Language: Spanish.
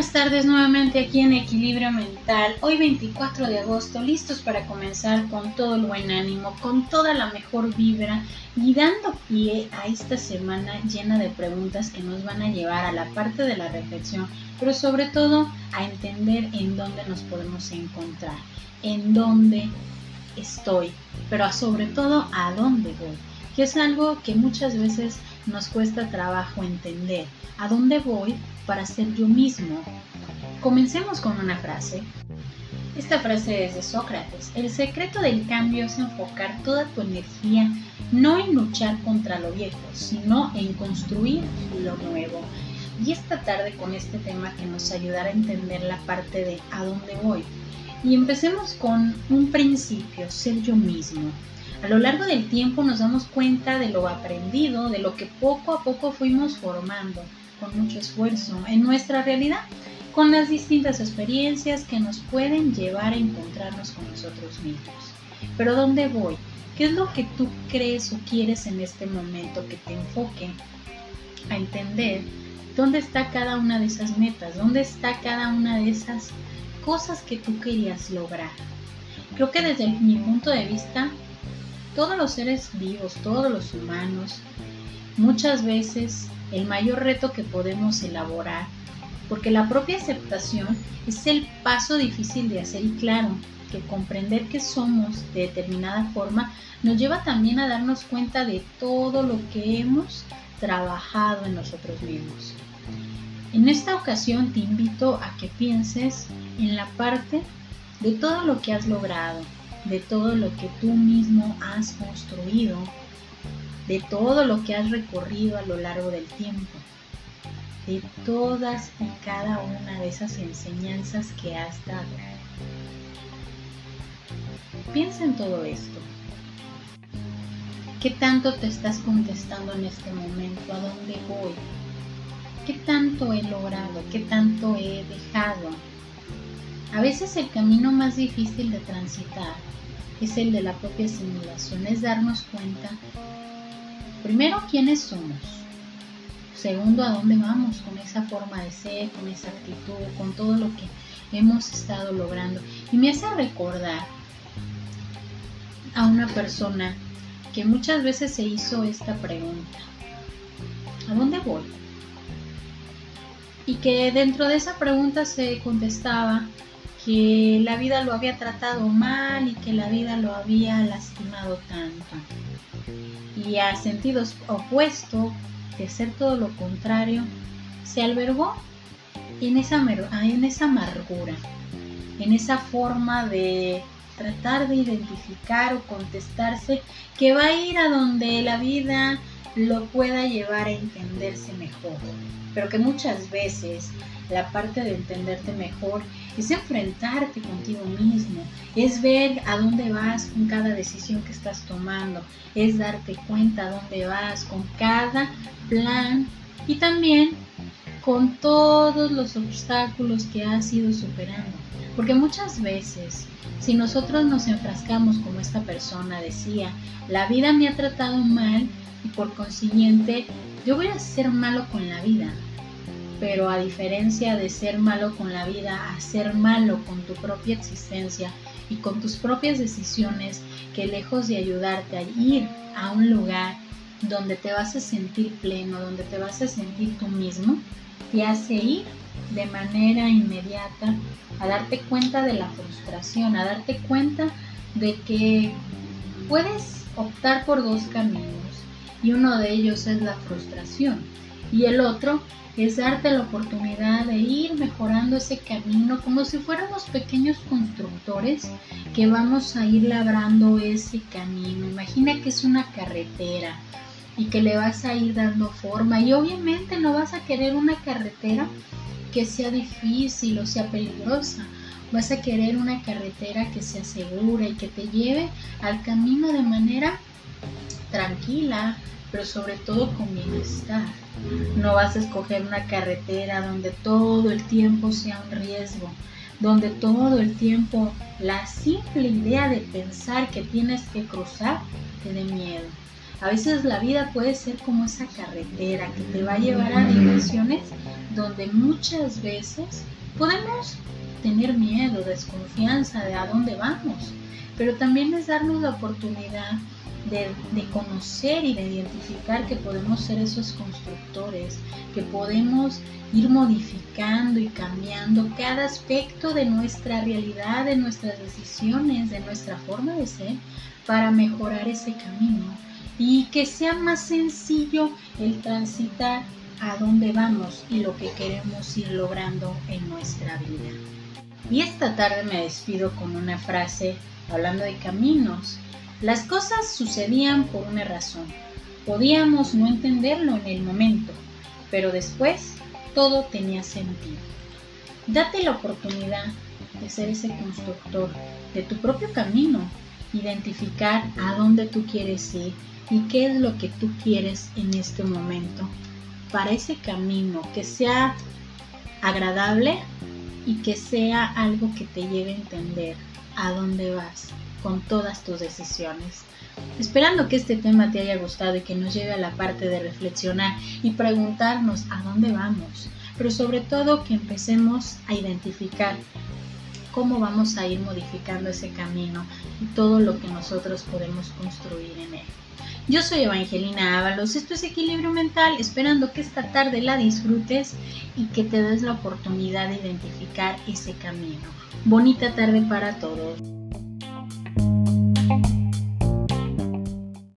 buenas tardes nuevamente aquí en Equilibrio Mental. Hoy 24 de agosto, listos para comenzar con todo el buen ánimo, con toda la mejor vibra y dando pie a esta semana llena de preguntas que nos van a llevar a la parte de la reflexión, pero sobre todo a entender en dónde nos podemos encontrar, en dónde estoy, pero sobre todo a dónde voy, que es algo que muchas veces nos cuesta trabajo entender. ¿A dónde voy para ser yo mismo? Comencemos con una frase. Esta frase es de Sócrates. El secreto del cambio es enfocar toda tu energía no en luchar contra lo viejo, sino en construir lo nuevo. Y esta tarde con este tema que nos ayudará a entender la parte de a dónde voy. Y empecemos con un principio, ser yo mismo. A lo largo del tiempo nos damos cuenta de lo aprendido, de lo que poco a poco fuimos formando con mucho esfuerzo en nuestra realidad, con las distintas experiencias que nos pueden llevar a encontrarnos con nosotros mismos. Pero ¿dónde voy? ¿Qué es lo que tú crees o quieres en este momento que te enfoque a entender dónde está cada una de esas metas? ¿Dónde está cada una de esas cosas que tú querías lograr? Creo que desde mi punto de vista todos los seres vivos, todos los humanos, muchas veces el mayor reto que podemos elaborar, porque la propia aceptación es el paso difícil de hacer y claro, que comprender que somos de determinada forma nos lleva también a darnos cuenta de todo lo que hemos trabajado en nosotros mismos. En esta ocasión te invito a que pienses en la parte de todo lo que has logrado, de todo lo que tú mismo has construido, de todo lo que has recorrido a lo largo del tiempo, de todas y cada una de esas enseñanzas que has dado. Piensa en todo esto. ¿Qué tanto te estás contestando en este momento? ¿A dónde voy? ¿Qué tanto he logrado? ¿Qué tanto he dejado? A veces el camino más difícil de transitar es el de la propia simulación, es darnos cuenta, primero, quiénes somos, segundo, a dónde vamos con esa forma de ser, con esa actitud, con todo lo que hemos estado logrando. Y me hace recordar a una persona que muchas veces se hizo esta pregunta, ¿a dónde voy? Y que dentro de esa pregunta se contestaba, que la vida lo había tratado mal y que la vida lo había lastimado tanto. Y a sentidos opuestos, de ser todo lo contrario, se albergó en esa, en esa amargura, en esa forma de tratar de identificar o contestarse que va a ir a donde la vida lo pueda llevar a entenderse mejor, pero que muchas veces la parte de entenderte mejor es enfrentarte contigo mismo, es ver a dónde vas con cada decisión que estás tomando, es darte cuenta a dónde vas con cada plan y también con todos los obstáculos que has ido superando. Porque muchas veces, si nosotros nos enfrascamos como esta persona decía, la vida me ha tratado mal y por consiguiente yo voy a ser malo con la vida, pero a diferencia de ser malo con la vida, a ser malo con tu propia existencia y con tus propias decisiones, que lejos de ayudarte a ir a un lugar donde te vas a sentir pleno, donde te vas a sentir tú mismo, te hace ir de manera inmediata a darte cuenta de la frustración, a darte cuenta de que puedes optar por dos caminos y uno de ellos es la frustración y el otro es darte la oportunidad de ir mejorando ese camino como si fuéramos pequeños constructores que vamos a ir labrando ese camino. Imagina que es una carretera y que le vas a ir dando forma y obviamente no vas a querer una carretera que sea difícil o sea peligrosa. Vas a querer una carretera que sea segura y que te lleve al camino de manera tranquila, pero sobre todo con bienestar. No vas a escoger una carretera donde todo el tiempo sea un riesgo, donde todo el tiempo la simple idea de pensar que tienes que cruzar te dé miedo. A veces la vida puede ser como esa carretera que te va a llevar a dimensiones donde muchas veces podemos tener miedo, desconfianza de a dónde vamos, pero también es darnos la oportunidad de, conocer y de identificar que podemos ser esos constructores, que podemos ir modificando y cambiando cada aspecto de nuestra realidad, de nuestras decisiones, de nuestra forma de ser, para mejorar ese camino y que sea más sencillo el transitar a dónde vamos y lo que queremos ir logrando en nuestra vida. Y esta tarde me despido con una frase hablando de caminos las cosas sucedían por una razón. Podíamos no entenderlo en el momento, pero después todo tenía sentido. Date la oportunidad de ser ese constructor de tu propio camino, identificar a dónde tú quieres ir y qué es lo que tú quieres en este momento para ese camino que sea agradable y que sea algo que te lleve a entender a dónde vas con todas tus decisiones. Esperando que este tema te haya gustado y que nos lleve a la parte de reflexionar y preguntarnos a dónde vamos, pero sobre todo que empecemos a identificar cómo vamos a ir modificando ese camino y todo lo que nosotros podemos construir en él. Yo soy Evangelina Ábalos, esto es Equilibrio Mental, esperando que esta tarde la disfrutes y que te des la oportunidad de identificar ese camino. Bonita tarde para todos.